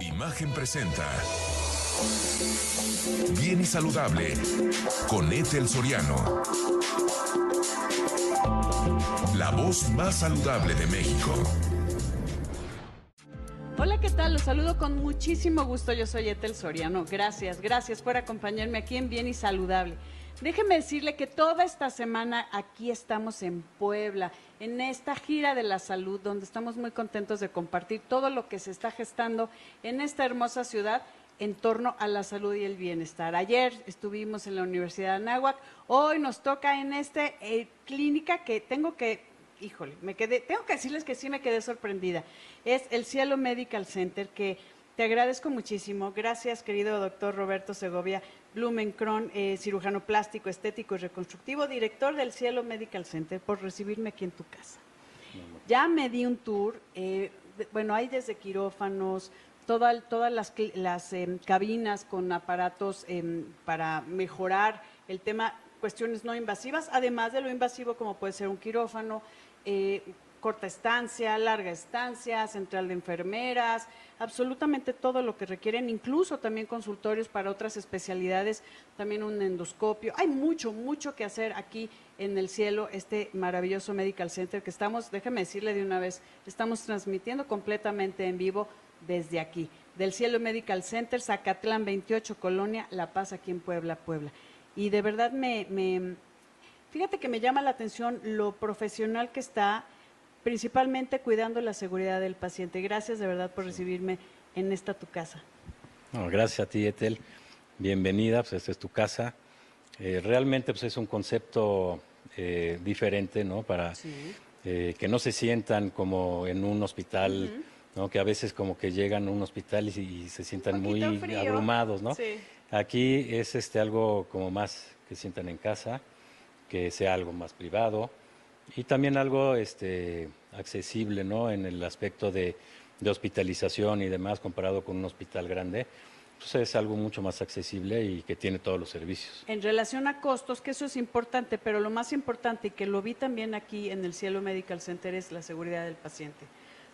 Imagen presenta. Bien y saludable con Ethel Soriano. La voz más saludable de México. Hola, ¿qué tal? Los saludo con muchísimo gusto. Yo soy Ethel Soriano. Gracias, gracias por acompañarme aquí en Bien y Saludable. Déjeme decirle que toda esta semana aquí estamos en Puebla, en esta gira de la salud, donde estamos muy contentos de compartir todo lo que se está gestando en esta hermosa ciudad en torno a la salud y el bienestar. Ayer estuvimos en la Universidad de Anáhuac, hoy nos toca en esta eh, clínica que tengo que, híjole, me quedé, tengo que decirles que sí me quedé sorprendida. Es el Cielo Medical Center que te agradezco muchísimo. Gracias, querido doctor Roberto Segovia Blumenkron, eh, cirujano plástico, estético y reconstructivo, director del Cielo Medical Center, por recibirme aquí en tu casa. Ya me di un tour, eh, bueno, hay desde quirófanos, todas las, em, cabinas con aparatos em, para mejorar el tema, cuestiones no invasivas, además de lo invasivo como puede ser un quirófano, eh, corta estancia, larga estancia, central de enfermeras, absolutamente todo lo que requieren, incluso también consultorios para otras especialidades, también un endoscopio. Hay mucho, mucho que hacer aquí en el cielo, este maravilloso Medical Center que estamos, déjeme decirle de una vez, estamos transmitiendo completamente en vivo desde aquí, del Cielo Medical Center, Zacatlán 28, Colonia, La Paz, aquí en Puebla, Puebla. Y de verdad me, me fíjate que me llama la atención lo profesional que está principalmente cuidando la seguridad del paciente. Gracias de verdad por recibirme en esta tu casa. gracias a ti, Etel. Bienvenida, pues esta es tu casa. Eh, realmente pues es un concepto eh, diferente, ¿no? Para eh, que no se sientan como en un hospital, ¿no? Que a veces como que llegan a un hospital y, se sientan muy abrumados, ¿no? Aquí es este algo como más que sientan en casa, que sea algo más privado, y también algo este, accesible, ¿no? En el aspecto de, hospitalización y demás, comparado con un hospital grande. Pues es algo mucho más accesible y que tiene todos los servicios. En relación a costos, que eso es importante, pero lo más importante y que lo vi también aquí en el Cielo Medical Center es la seguridad del paciente.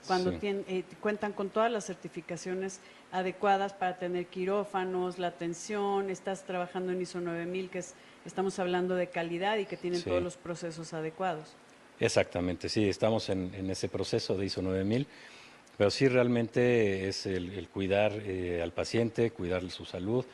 Cuando eh, cuentan con todas las certificaciones adecuadas para tener quirófanos, la atención, estás trabajando en ISO 9000, que es, estamos hablando de calidad y que tienen todos los procesos adecuados. Exactamente, sí, estamos en, ese proceso de ISO 9000, pero sí realmente es el, cuidar eh, al paciente, cuidar su salud,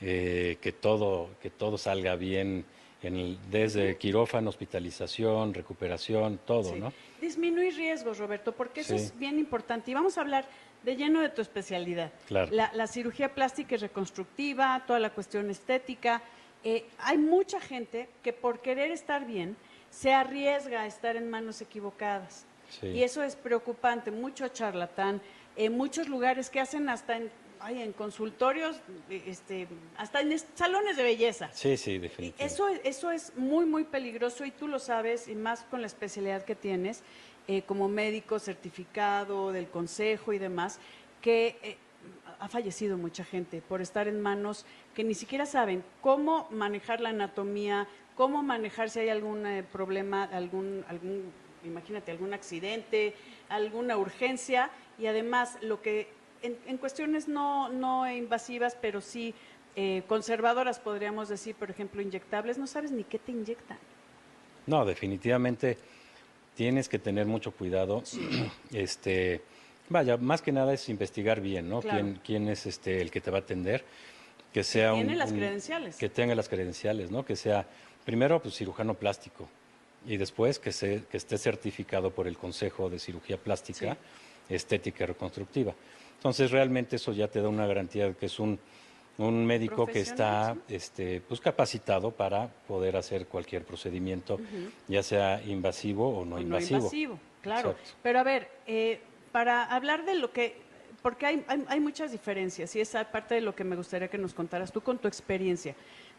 eh, que, todo, que todo salga bien en desde quirófano, hospitalización, recuperación, todo, ¿no? Disminuir riesgos, Roberto, porque eso es bien importante. Y vamos a hablar de lleno de tu especialidad. Claro. La, cirugía plástica y reconstructiva, toda la cuestión estética. Eh, hay mucha gente que por querer estar bien, se arriesga a estar en manos equivocadas. Y eso es preocupante, mucho charlatán, en muchos lugares que hacen hasta en, en consultorios, este, hasta en salones de belleza. Sí, sí, definitivamente. Eso, eso es muy, muy peligroso y tú lo sabes, y más con la especialidad que tienes, eh, como médico certificado del consejo y demás, que eh, ha fallecido mucha gente por estar en manos que ni siquiera saben cómo manejar la anatomía, cómo manejar si hay algún eh, problema, algún, algún, imagínate, algún accidente, alguna urgencia y además lo que en, cuestiones no, no invasivas, pero sí eh, conservadoras, podríamos decir, por ejemplo, inyectables, no sabes ni qué te inyectan. No, definitivamente tienes que tener mucho cuidado. Este, vaya, más que nada es investigar bien, ¿no? ¿Quién, quién es este el que te va a atender? Que sea que tiene las credenciales. Que tenga las credenciales, ¿no? Que sea Primero, pues cirujano plástico y después que, se, que esté certificado por el Consejo de Cirugía Plástica, Estética y Reconstructiva. Entonces, realmente eso ya te da una garantía de que es un, un médico que está este, pues, capacitado para poder hacer cualquier procedimiento, ya sea invasivo o no invasivo. No invasivo, claro. Pero a ver, eh, para hablar de lo que porque hay, hay, hay, muchas diferencias y esa parte de lo que me gustaría que nos contaras tú con tu experiencia.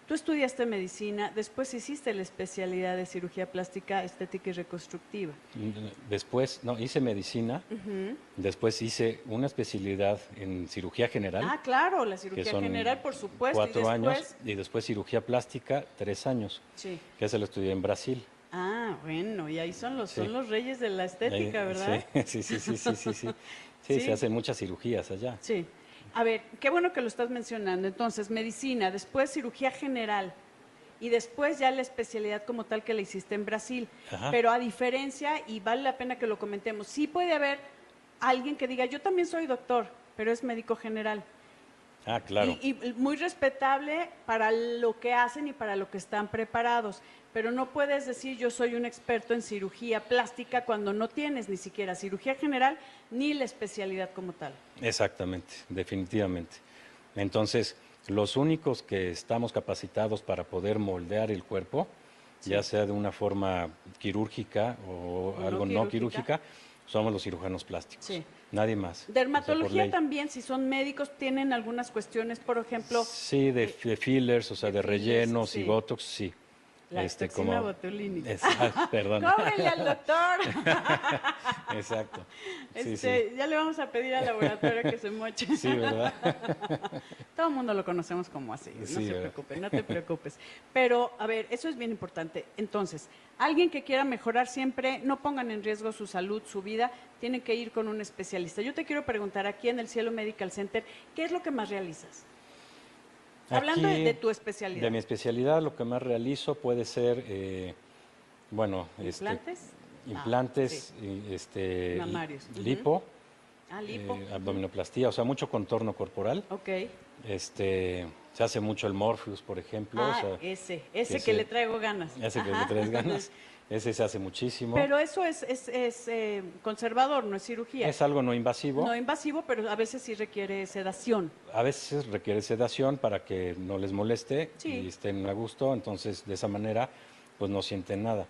Tú estudiaste medicina, después hiciste la especialidad de cirugía plástica, estética y reconstructiva. Después, no, hice medicina, después hice una especialidad en cirugía general. Ah, claro, la cirugía general, por supuesto. Cuatro años, y después cirugía plástica, tres años. Sí. Que se lo estudié en Brasil. Ah, bueno, y ahí son los, son los reyes de la estética, ¿verdad? Sí, sí, sí, sí, sí, sí, sí. sí, se hacen muchas cirugías allá. Sí. A ver, qué bueno que lo estás mencionando. Entonces, medicina, después cirugía general y después ya la especialidad como tal que la hiciste en Brasil. Ajá. Pero a diferencia, y vale la pena que lo comentemos, sí puede haber alguien que diga, yo también soy doctor, pero es médico general. Ah, claro. Y, y muy respetable para lo que hacen y para lo que están preparados. Pero no puedes decir yo soy un experto en cirugía plástica cuando no tienes ni siquiera cirugía general ni la especialidad como tal. Exactamente, definitivamente. Entonces, los únicos que estamos capacitados para poder moldear el cuerpo, ya sea de una forma quirúrgica o algo no quirúrgica. quirúrgica, somos los cirujanos plásticos. Sí. Nadie más. O sea, por Dermatología también, si son médicos, tienen algunas cuestiones, por ejemplo, Sí, de, de fillers, o sea, de de, fillers, rellenos sí. y botox, sí. La Este, toxina botulínica. Exacto, perdón. ¡Cóbrele al doctor! Exacto. Sí, Este, sí. Ya le vamos a pedir al laboratorio que se moche. Sí, ¿verdad? Todo el mundo lo conocemos como así, no se ¿verdad? preocupe, no te preocupes. Pero, a ver, eso es bien importante. Entonces, alguien que quiera mejorar siempre, no pongan en riesgo su salud, su vida, tienen que ir con un especialista. Yo te quiero preguntar aquí en el Cielo Medical Center, ¿qué es lo que más realizas? Hablando de, Aquí, de tu especialidad. De mi especialidad, lo que más realizo puede ser, eh, bueno, este, ¿Implantes? implantes, y, este, Mamarios. Lipo, Ah, lipo. eh, abdominoplastía, o sea, mucho contorno corporal. Ok. Este, se hace mucho el Morpheus, por ejemplo. o Ah, sea, ese, ese que, se- le traigo ganas. ese que le traes ganas. Ese se hace muchísimo. Pero eso es, es, es, eh, conservador, no es cirugía. es algo no invasivo. No invasivo, pero a veces sí requiere sedación. A veces requiere sedación para que no les moleste Sí. y estén a gusto, entonces de esa manera pues no sienten nada.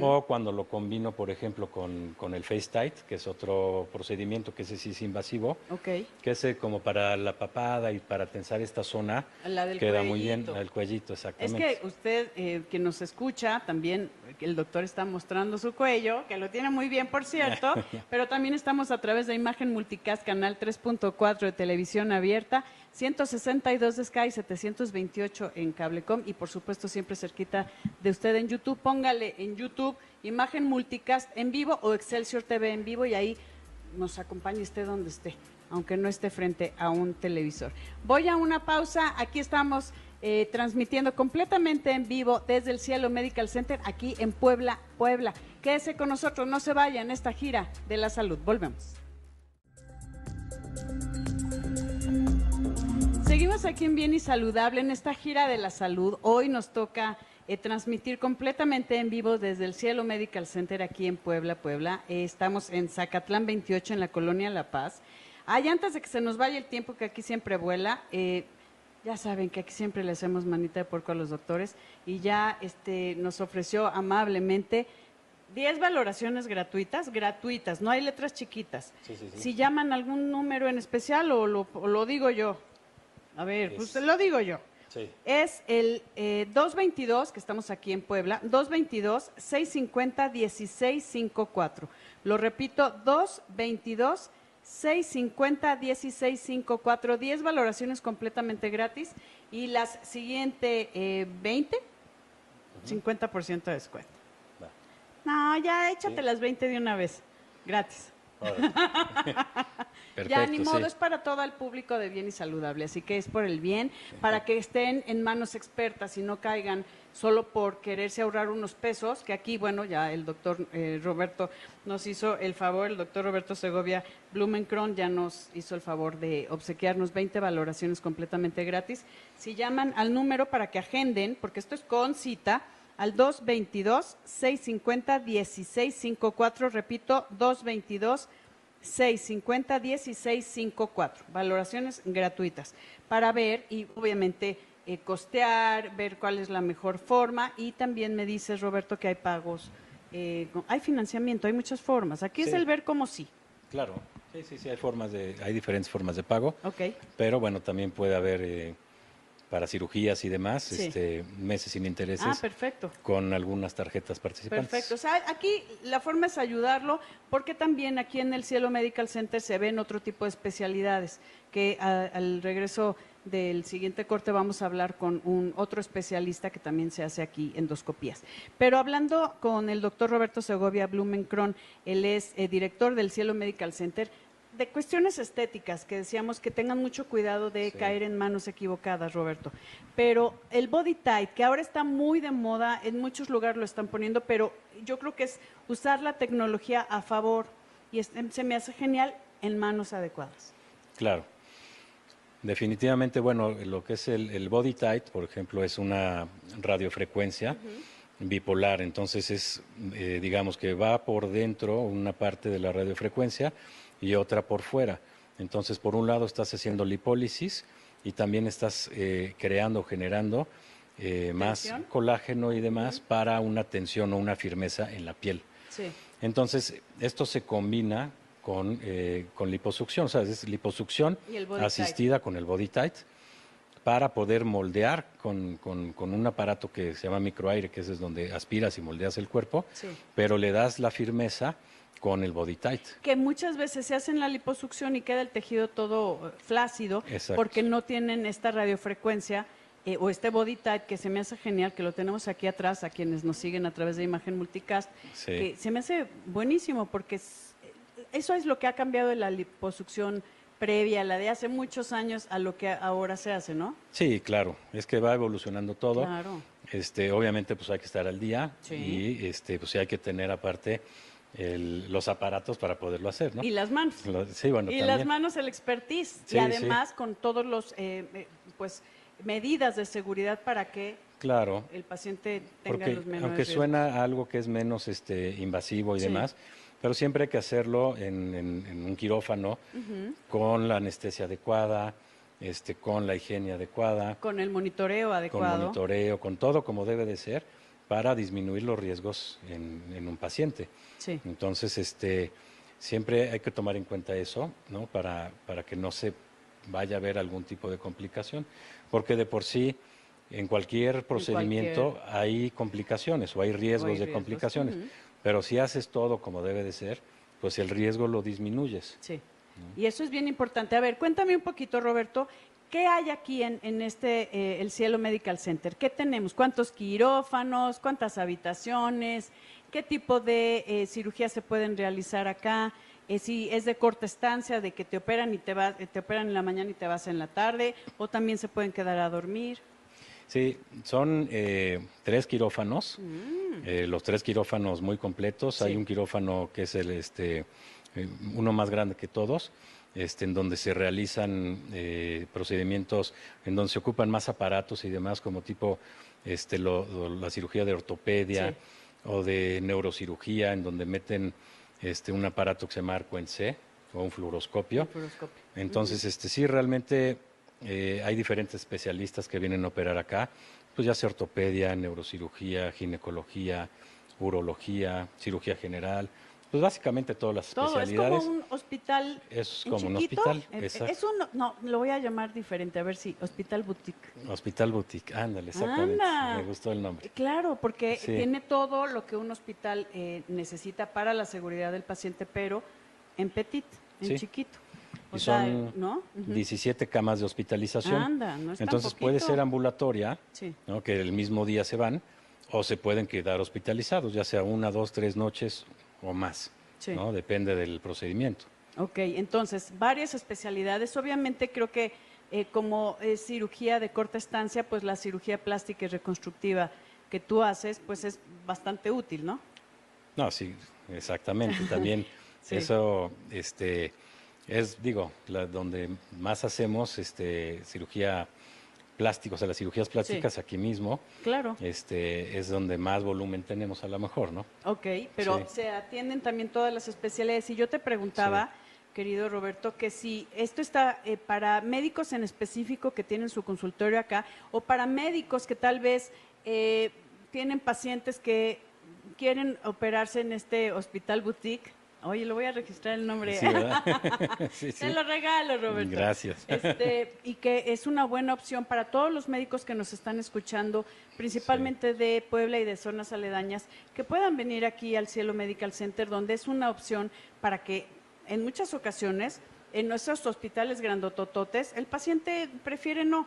O cuando lo combino, por ejemplo, con, con el Face Tight, que es otro procedimiento que ese sí es invasivo, Ok. que es eh, como para la papada y para tensar esta zona, La del queda muy bien, el cuellito, Es exactamente. que usted, eh, que nos escucha, también el doctor está mostrando su cuello, que lo tiene muy bien, por cierto, pero también estamos a través de Imagen Multicast, canal 3.4 de televisión abierta, 162 de Sky, 728 en Cablecom y por supuesto siempre cerquita de usted en YouTube. Póngale en YouTube Imagen Multicast en vivo o Excelsior TV en vivo y ahí nos acompañe usted donde esté, aunque no esté frente a un televisor. Voy a una pausa, aquí estamos eh, transmitiendo completamente en vivo desde el Cielo Medical Center, aquí en Puebla, Puebla. Quédese con nosotros, no se vaya en esta gira de la salud. Volvemos. Seguimos aquí en Bien y Saludable en esta gira de la salud. Hoy nos toca eh, transmitir completamente en vivo desde el Cielo Medical Center aquí en Puebla, Puebla. Eh, estamos en Zacatlán 28 en la colonia La Paz. Ay, antes de que se nos vaya el tiempo que aquí siempre vuela, eh, ya saben que aquí siempre le hacemos manita de puerco a los doctores y ya este, nos ofreció amablemente 10 valoraciones gratuitas, gratuitas, no hay letras chiquitas. Sí, sí, sí. Si llaman algún número en especial o lo, o lo digo yo. A ver, pues Es- lo digo yo. Sí. Es el eh, 222, que estamos aquí en Puebla, 222-650-1654. Lo repito, 222-650-1654. 10 valoraciones completamente gratis y las siguiente eh, 20, 50% de descuento. Va. No, ya échate Sí. las 20 de una vez, gratis. Órale. ya ni Perfecto, modo, sí. es para todo el público de bien y saludable, así que es por el bien, para que estén en manos expertas y no caigan solo por quererse ahorrar unos pesos, que aquí, bueno, ya el doctor eh, Roberto nos hizo el favor, el doctor Roberto Segovia Blumenkron ya nos hizo el favor de obsequiarnos 20 valoraciones completamente gratis. Si llaman al número para que agenden, porque esto es con cita, al 222-650-1654, repito, 222-650-1654, valoraciones gratuitas, para ver y obviamente eh, costear, ver cuál es la mejor forma. Y también me dices, Roberto, que hay pagos, eh, hay financiamiento, hay muchas formas. Aquí es el ver como sí, Claro, sí, sí, sí, hay formas de, hay diferentes formas de pago, ¿ok? pero bueno, también puede haber eh, para cirugías y demás, Sí. este, meses sin intereses Ah, perfecto. con algunas tarjetas participantes. Perfecto. O sea, aquí la forma es ayudarlo porque también aquí en el Cielo Medical Center se ven otro tipo de especialidades que a- al regreso del siguiente corte vamos a hablar con un otro especialista que también se hace aquí endoscopías. Pero hablando con el doctor Roberto Segovia Blumenkron, él es eh, director del Cielo Medical Center. De cuestiones estéticas, que decíamos que tengan mucho cuidado de Sí. caer en manos equivocadas, Roberto. Pero el body tight, que ahora está muy de moda, en muchos lugares lo están poniendo, pero yo creo que es usar la tecnología a favor y es- se me hace genial en manos adecuadas. Claro. Definitivamente, bueno, lo que es el, el body tight, por ejemplo, es una radiofrecuencia bipolar, entonces es, eh, digamos que va por dentro una parte de la radiofrecuencia y otra por fuera. Entonces, por un lado estás haciendo lipólisis y también estás eh, creando, generando eh, más Tensión. colágeno y demás para una tensión o una firmeza en la piel. Sí. Entonces, esto se combina con, eh, con liposucción, o sea, es liposucción asistida con el body tight para poder moldear con, con- con un aparato que se llama microaire, que ese es donde aspiras y moldeas el cuerpo, Sí. pero le das la firmeza con el body tight. que muchas veces se hacen la liposucción y queda el tejido todo eh, flácido Exacto. porque no tienen esta radiofrecuencia eh, o este body tight que se me hace genial, que lo tenemos aquí atrás a quienes nos siguen a través de Imagen Multicast, Sí. que se me hace buenísimo porque es- eso es lo que ha cambiado de la liposucción previa, la de hace muchos años a lo que ahora se hace, ¿no? Sí, claro, es que va evolucionando todo. Claro. Este, obviamente, pues hay que estar al día Sí. y este, pues hay que tener aparte el- los aparatos para poderlo hacer, ¿no? Y las manos. Lo- sí, bueno, y también. las manos el expertise Sí, y además con todos los eh, eh, pues medidas de seguridad para que Claro. el paciente tenga Porque los menores aunque riesgos. suena a algo que es menos este, invasivo y demás, pero siempre hay que hacerlo en, en- en un quirófano con la anestesia adecuada, este, con la higiene adecuada, con el monitoreo con adecuado. monitoreo, con todo como debe de ser para disminuir los riesgos en, en un paciente. Sí. Entonces, este, siempre hay que tomar en cuenta eso, ¿no? Para, para que no se vaya a ver algún tipo de complicación, porque de por sí en cualquier procedimiento hay complicaciones o hay riesgos de riesgos, complicaciones, pero si haces todo como debe de ser, pues el riesgo lo disminuyes. Sí. Y eso es bien importante. A ver, cuéntame un poquito, Roberto, ¿qué hay aquí en, en este, eh, el Cielo Medical Center? ¿Qué tenemos? ¿Cuántos quirófanos? ¿Cuántas habitaciones? ¿Qué tipo de eh, cirugías se pueden realizar acá? Eh, si es de corta estancia, de que te operan y te vas, te operan en la mañana y te vas en la tarde, o también se pueden quedar a dormir. Sí, son eh, tres quirófanos, Mm. eh, los tres quirófanos muy completos. Hay un quirófano que es el este eh, uno más grande que todos, este, en donde se realizan eh, procedimientos, en donde se ocupan más aparatos y demás, como tipo este, lo- lo- la cirugía de ortopedia Sí. o de neurocirugía, en donde meten este, un aparato que se llama arco en C o un fluoroscopio. Entonces, este, sí, realmente eh, hay diferentes especialistas que vienen a operar acá, pues ya sea ortopedia, neurocirugía, ginecología, urología, cirugía general, pues básicamente todas las Todo, es especialidades. como un hospital. Es como un chiquito. hospital, Eh, exacto. Es un, no, lo voy a llamar diferente, a ver si, hospital boutique. Hospital Boutique, ándale, exactamente. Anda. Me gustó el nombre. Claro, porque Sí. tiene todo lo que un hospital eh, necesita para la seguridad del paciente, pero en petit, en Sí. chiquito. O Y sea, son ¿no? Ujú. 17 camas de hospitalización. Anda, no es tan Entonces puede poquito. ser ambulatoria, Sí. ¿no? que el mismo día se van, o se pueden quedar hospitalizados, ya sea una, dos, tres noches o más. Sí. ¿no? Depende del procedimiento. Ok, entonces, varias especialidades. Obviamente creo que eh, como es cirugía de corta estancia, pues la cirugía plástica y reconstructiva que tú haces, pues es bastante útil, ¿no? No, sí, exactamente. También Sí. eso, este, es, digo, la, donde más hacemos, este, cirugía plástica, o sea, las cirugías plásticas aquí mismo, Claro. este, es donde más volumen tenemos a lo mejor, ¿no? Ok, pero Sí. se atienden también todas las especialidades. Y yo te preguntaba, querido Roberto, que si esto está eh, para médicos en específico que tienen su consultorio acá, o para médicos que tal vez eh, tienen pacientes que quieren operarse en este hospital boutique. Oye, lo voy a registrar el nombre. Sí, ¿verdad? sí, sí. Te lo regalo, Roberto. Gracias. Este, y que es una buena opción para todos los médicos que nos están escuchando, principalmente de Puebla y de zonas aledañas, que puedan venir aquí al Cielo Medical Center, donde es una opción para que en muchas ocasiones en nuestros hospitales grandotototes el paciente prefiere no.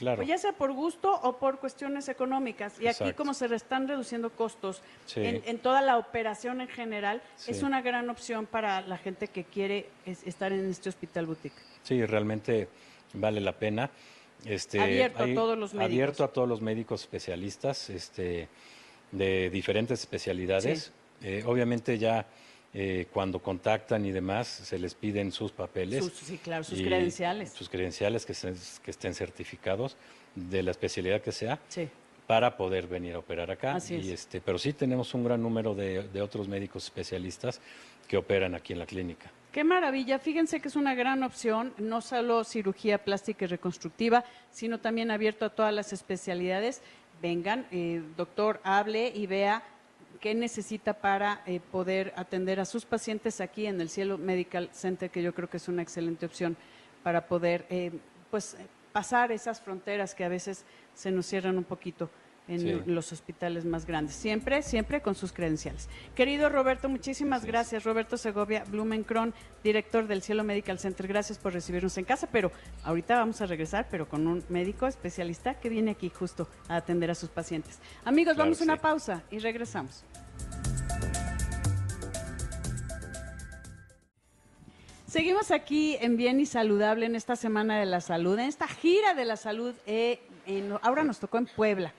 Claro. Pues ya sea por gusto o por cuestiones económicas. Y aquí como se están reduciendo costos Sí. en, en toda la operación en general, Sí. es una gran opción para la gente que quiere es- estar en este hospital boutique. Sí, realmente vale la pena. Este, Abierto a todos los médicos. Abierto a todos los médicos especialistas este, de diferentes especialidades. Eh, obviamente ya eh, cuando contactan y demás se les piden sus papeles. Sus- sí, claro, sus credenciales. Sus credenciales que, se- que estén certificados de la especialidad que sea Sí. para poder venir a operar acá. Así y es. este, pero sí tenemos un gran número de, de otros médicos especialistas que operan aquí en la clínica. Qué maravilla. Fíjense que es una gran opción, no solo cirugía plástica y reconstructiva, sino también abierto a todas las especialidades. Vengan, eh, doctor, hable y vea qué necesita para eh, poder atender a sus pacientes aquí en el Cielo Medical Center, que yo creo que es una excelente opción para poder eh, pues, pasar esas fronteras que a veces se nos cierran un poquito en Sí. los hospitales más grandes. Siempre, siempre con sus credenciales. Querido Roberto, muchísimas gracias. Roberto Segovia Blumenkron, director del Cielo Medical Center. Gracias por recibirnos en casa, pero ahorita vamos a regresar, pero con un médico especialista que viene aquí justo a atender a sus pacientes. Amigos, Claro vamos a una pausa y regresamos. Seguimos aquí en Bien y Saludable en esta Semana de la Salud, en esta gira de la salud. eh, ahora nos tocó en Puebla.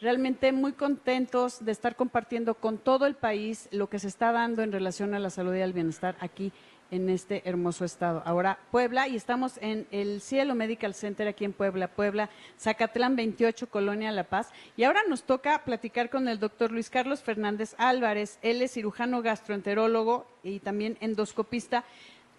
Realmente muy contentos de estar compartiendo con todo el país lo que se está dando en relación a la salud y al bienestar aquí en este hermoso estado. Ahora Puebla y estamos en el Cielo Medical Center aquí en Puebla, Puebla, Zacatlán 28, Colonia La Paz. Y ahora nos toca platicar con el doctor Luis Carlos Fernández Álvarez. Él es cirujano gastroenterólogo y también endoscopista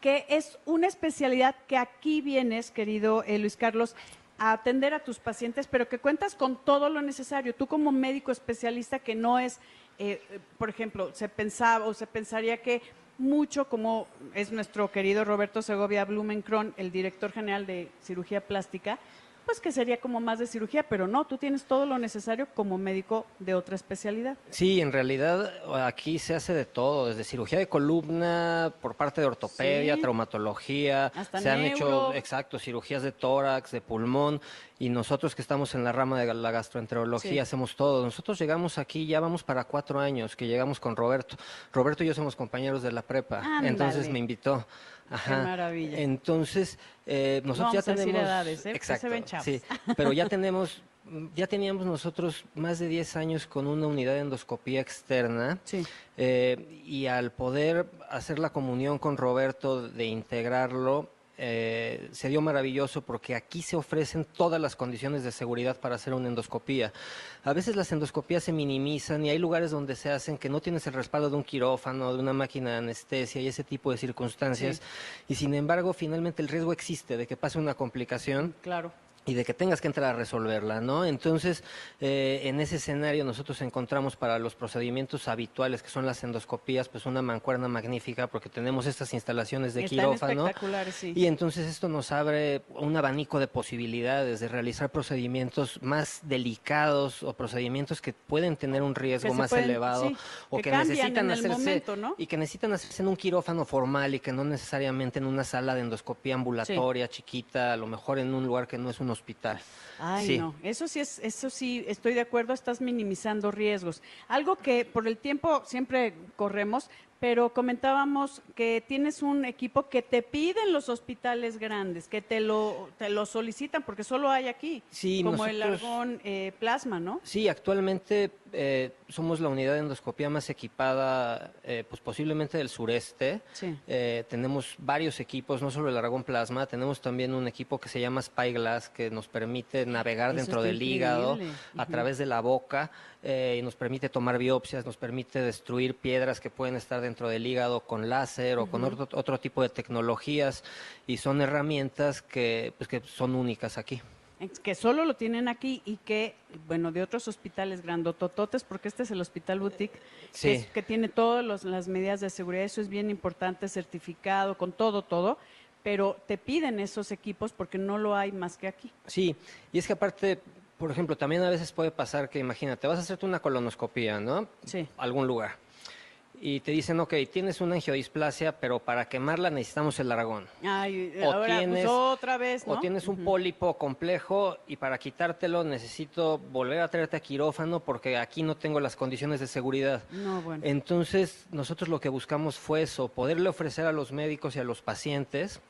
que es una especialidad que aquí vienes, querido eh, Luis Carlos, a atender a tus pacientes, pero que cuentas con todo lo necesario. Tú como médico especialista que no es, eh, eh, por ejemplo, se pensaba o se pensaría que mucho como es nuestro querido Roberto Segovia Blumenkron, el director general de cirugía plástica, pues que sería como más de cirugía, pero no, tú tienes todo lo necesario como médico de otra especialidad. Sí, en realidad aquí se hace de todo, desde cirugía de columna, por parte de ortopedia, Sí. traumatología, Hasta se han hecho, exacto, cirugías de tórax, de pulmón, y nosotros que estamos en la rama de la gastroenterología Sí. hacemos todo. Nosotros llegamos aquí, ya vamos para cuatro años que llegamos con Roberto. Roberto y yo somos compañeros de la prepa, Ándale. entonces me invitó. Ajá. maravilla. Entonces, eh, nosotros vamos ya a tenemos... edades, ¿eh? Porque se Exacto, ven chavos. sí, pero ya tenemos, ya teníamos nosotros más de 10 años con una unidad de endoscopía externa. Sí. eh, y al poder hacer la comunión con Roberto de integrarlo, eh, se dio maravilloso porque aquí se ofrecen todas las condiciones de seguridad para hacer una endoscopía. A veces las endoscopías se minimizan y hay lugares donde se hacen que no tienes el respaldo de un quirófano, de una máquina de anestesia y ese tipo de circunstancias. Y sin embargo, finalmente el riesgo existe de que pase una complicación Claro. Y de que tengas que entrar a resolverla, ¿no? Entonces, eh, en ese escenario nosotros encontramos para los procedimientos habituales, que son las endoscopías, pues una mancuerna magnífica, porque tenemos estas instalaciones de Están quirófano. sí. Y entonces esto nos abre un abanico de posibilidades de realizar procedimientos más delicados o procedimientos que pueden tener un riesgo más pueden- elevado sí, o que necesitan hacerse momento, ¿no? y que necesitan hacerse en un quirófano formal y que no necesariamente en una sala de endoscopía ambulatoria chiquita, a lo mejor en un lugar que no es un hospital. Ay, Sí. no, eso sí es, eso sí, estoy de acuerdo, estás minimizando riesgos. Algo que por el tiempo siempre corremos, pero comentábamos que tienes un equipo que te piden los hospitales grandes, que te lo, te lo solicitan, porque solo hay aquí, Sí, como el argón eh, plasma, ¿no? Sí, actualmente eh, somos la unidad de endoscopía más equipada, eh, pues posiblemente del sureste. Sí. Eh, tenemos varios equipos, no solo el Aragón Plasma, tenemos también un equipo que se llama Spyglass, que nos permite navegar Eso dentro del hígado a través de la boca eh, y nos permite tomar biopsias, nos permite destruir piedras que pueden estar dentro del hígado con láser o con otro, otro tipo de tecnologías y son herramientas que, pues, que son únicas aquí. Que solo lo tienen aquí y que, bueno, de otros hospitales grandotototes, porque este es el hospital boutique, que, es- que tiene todas las medidas de seguridad, eso es bien importante, certificado, con todo, todo, pero te piden esos equipos porque no lo hay más que aquí. Sí, y es que aparte, por ejemplo, también a veces puede pasar que, imagínate, vas a hacerte una colonoscopía, ¿no? Sí. Algún lugar. Y te dicen, ok, tienes una angiodisplasia, pero para quemarla necesitamos el aragón. Ay, O ahora, pues, tienes- otra vez, ¿no? O tienes un pólipo complejo y para quitártelo necesito volver a traerte a quirófano porque aquí no tengo las condiciones de seguridad. No, bueno. Entonces, nosotros lo que buscamos fue eso, poderle ofrecer a los médicos y a los pacientes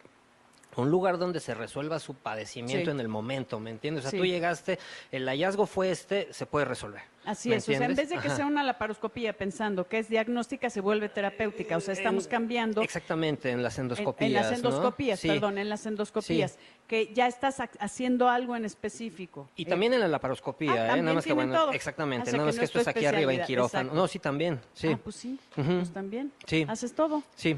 un lugar donde se resuelva su padecimiento Sí. en el momento, ¿me entiendes? O sea, Sí. tú llegaste, el hallazgo fue este, se puede resolver. Así ¿me es, o sea, en vez de que Ajá. sea una laparoscopía pensando que es diagnóstica, se vuelve terapéutica, o sea, estamos En- cambiando Exactamente, en las en, endoscopías. en las ¿no? endoscopías, Sí. perdón, en las endoscopías, que ya estás ha- haciendo algo en específico. Y Eh, también en la laparoscopía, Ah, ¿eh? Nada más que bueno, todo. exactamente, sea, nada más que es esto es aquí arriba en quirófano. exacto. No, sí, también, sí. Ah, pues sí, pues también. Sí. Haces todo. Sí.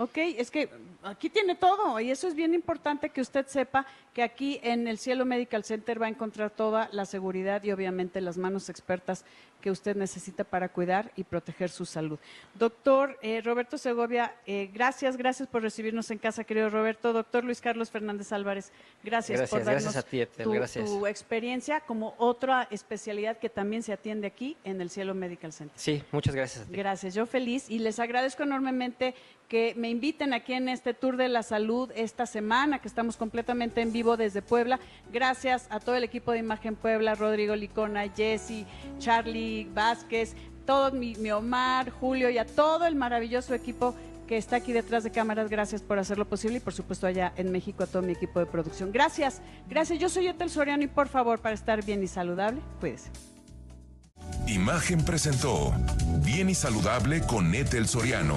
Ok, es que aquí tiene todo y eso es bien importante que usted sepa que aquí en el Cielo Medical Center va a encontrar toda la seguridad y obviamente las manos expertas que usted necesita para cuidar y proteger su salud. Doctor eh, Roberto Segovia, eh, gracias, gracias por recibirnos en casa, querido Roberto. Doctor Luis Carlos Fernández Álvarez, gracias, por darnos gracias a ti, Ethel, tu, gracias. tu experiencia como otra especialidad que también se atiende aquí en el Cielo Medical Center. Sí, muchas gracias a ti. Gracias, yo feliz y les agradezco enormemente que me inviten aquí en este Tour de la Salud esta semana, que estamos completamente en vivo desde Puebla. Gracias a todo el equipo de Imagen Puebla, Rodrigo Licona, Jesse, Charlie Vázquez, todo mi, Omar, Julio y a todo el maravilloso equipo que está aquí detrás de cámaras. Gracias por hacerlo posible y por supuesto allá en México a todo mi equipo de producción. Gracias, gracias. Yo soy Etel Soriano y por favor, para estar bien y saludable, cuídese. Imagen presentó Bien y Saludable con Ethel Soriano.